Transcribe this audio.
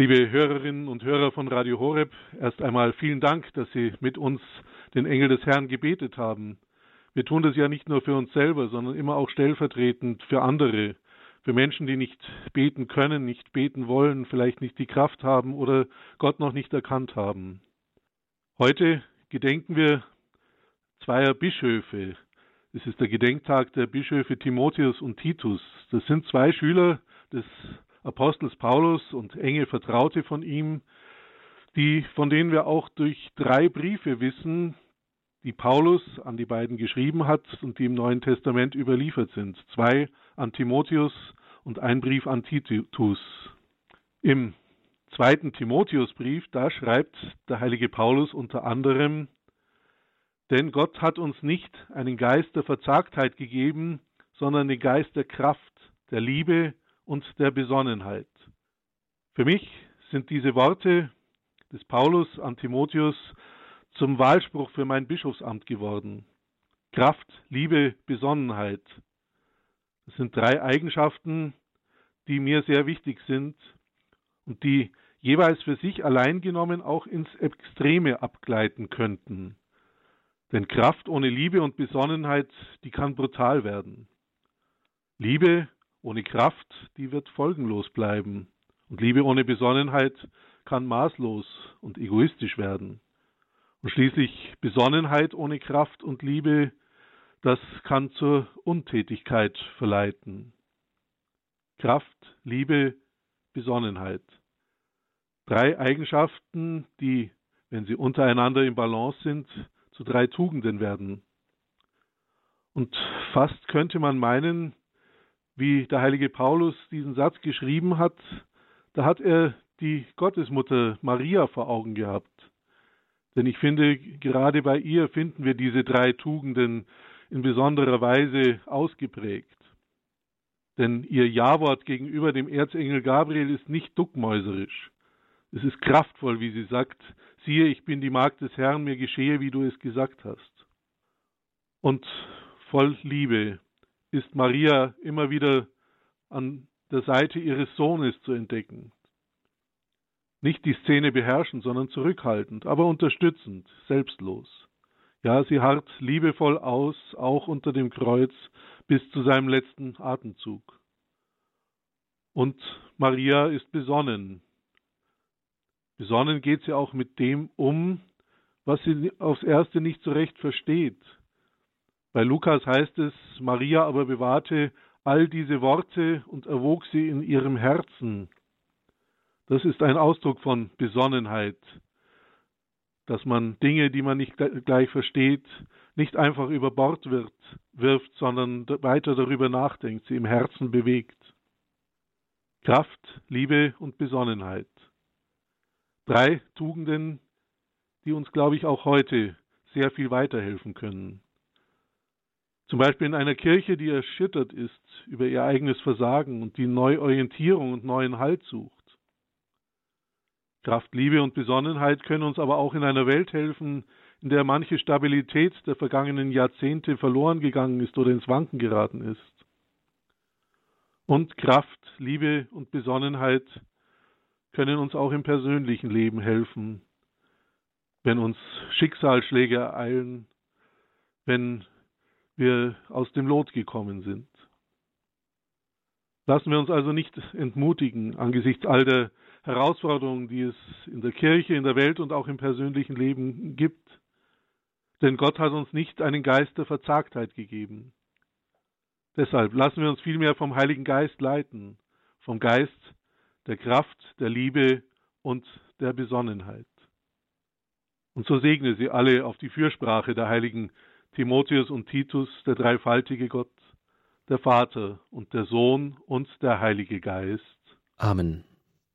Liebe Hörerinnen und Hörer von Radio Horeb, erst einmal vielen Dank, dass Sie mit uns den Engel des Herrn gebetet haben. Wir tun das ja nicht nur für uns selber, sondern immer auch stellvertretend für andere, für Menschen, die nicht beten können, nicht beten wollen, vielleicht nicht die Kraft haben oder Gott noch nicht erkannt haben. Heute gedenken wir zweier Bischöfe. Es ist der Gedenktag der Bischöfe Timotheus und Titus. Das sind zwei Schüler des Apostels Paulus und enge Vertraute von ihm, die, von denen wir auch durch drei Briefe wissen, die Paulus an die beiden geschrieben hat und die im Neuen Testament überliefert sind. Zwei an Timotheus und ein Brief an Titus. Im zweiten Timotheusbrief, da schreibt der heilige Paulus unter anderem, denn Gott hat uns nicht einen Geist der Verzagtheit gegeben, sondern den Geist der Kraft, der Liebe und der Besonnenheit. Für mich sind diese Worte des Paulus an Timotheus zum Wahlspruch für mein Bischofsamt geworden. Kraft, Liebe, Besonnenheit. Das sind drei Eigenschaften, die mir sehr wichtig sind und die jeweils für sich allein genommen auch ins Extreme abgleiten könnten. Denn Kraft ohne Liebe und Besonnenheit, die kann brutal werden. Liebe ohne Kraft, die wird folgenlos bleiben. Und Liebe ohne Besonnenheit kann maßlos und egoistisch werden. Und schließlich Besonnenheit ohne Kraft und Liebe, das kann zur Untätigkeit verleiten. Kraft, Liebe, Besonnenheit. Drei Eigenschaften, die, wenn sie untereinander im Balance sind, zu drei Tugenden werden. Und fast könnte man meinen, wie der heilige Paulus diesen Satz geschrieben hat, da hat er die Gottesmutter Maria vor Augen gehabt. Denn ich finde, gerade bei ihr finden wir diese drei Tugenden in besonderer Weise ausgeprägt. Denn ihr Ja-Wort gegenüber dem Erzengel Gabriel ist nicht duckmäuserisch. Es ist kraftvoll, wie sie sagt, siehe, ich bin die Magd des Herrn, mir geschehe, wie du es gesagt hast. Und voll Liebe, ist Maria immer wieder an der Seite ihres Sohnes zu entdecken. Nicht die Szene beherrschend, sondern zurückhaltend, aber unterstützend, selbstlos. Ja, sie harrt liebevoll aus, auch unter dem Kreuz, bis zu seinem letzten Atemzug. Und Maria ist besonnen. Besonnen geht sie auch mit dem um, was sie aufs Erste nicht so recht versteht, bei Lukas heißt es, Maria aber bewahrte all diese Worte und erwog sie in ihrem Herzen. Das ist ein Ausdruck von Besonnenheit, dass man Dinge, die man nicht gleich versteht, nicht einfach über Bord wird, wirft, sondern weiter darüber nachdenkt, sie im Herzen bewegt. Kraft, Liebe und Besonnenheit. Drei Tugenden, die uns, glaube ich, auch heute sehr viel weiterhelfen können. Zum Beispiel in einer Kirche, die erschüttert ist über ihr eigenes Versagen und die Neuorientierung und neuen Halt sucht. Kraft, Liebe und Besonnenheit können uns aber auch in einer Welt helfen, in der manche Stabilität der vergangenen Jahrzehnte verloren gegangen ist oder ins Wanken geraten ist. Und Kraft, Liebe und Besonnenheit können uns auch im persönlichen Leben helfen, wenn uns Schicksalsschläge ereilen, wenn wir aus dem Lot gekommen sind. Lassen wir uns also nicht entmutigen angesichts all der Herausforderungen, die es in der Kirche, in der Welt und auch im persönlichen Leben gibt. Denn Gott hat uns nicht einen Geist der Verzagtheit gegeben. Deshalb lassen wir uns vielmehr vom Heiligen Geist leiten, vom Geist der Kraft, der Liebe und der Besonnenheit. Und so segne sie alle auf die Fürsprache der heiligen Timotheus und Titus, der dreifaltige Gott, der Vater und der Sohn und der Heilige Geist. Amen.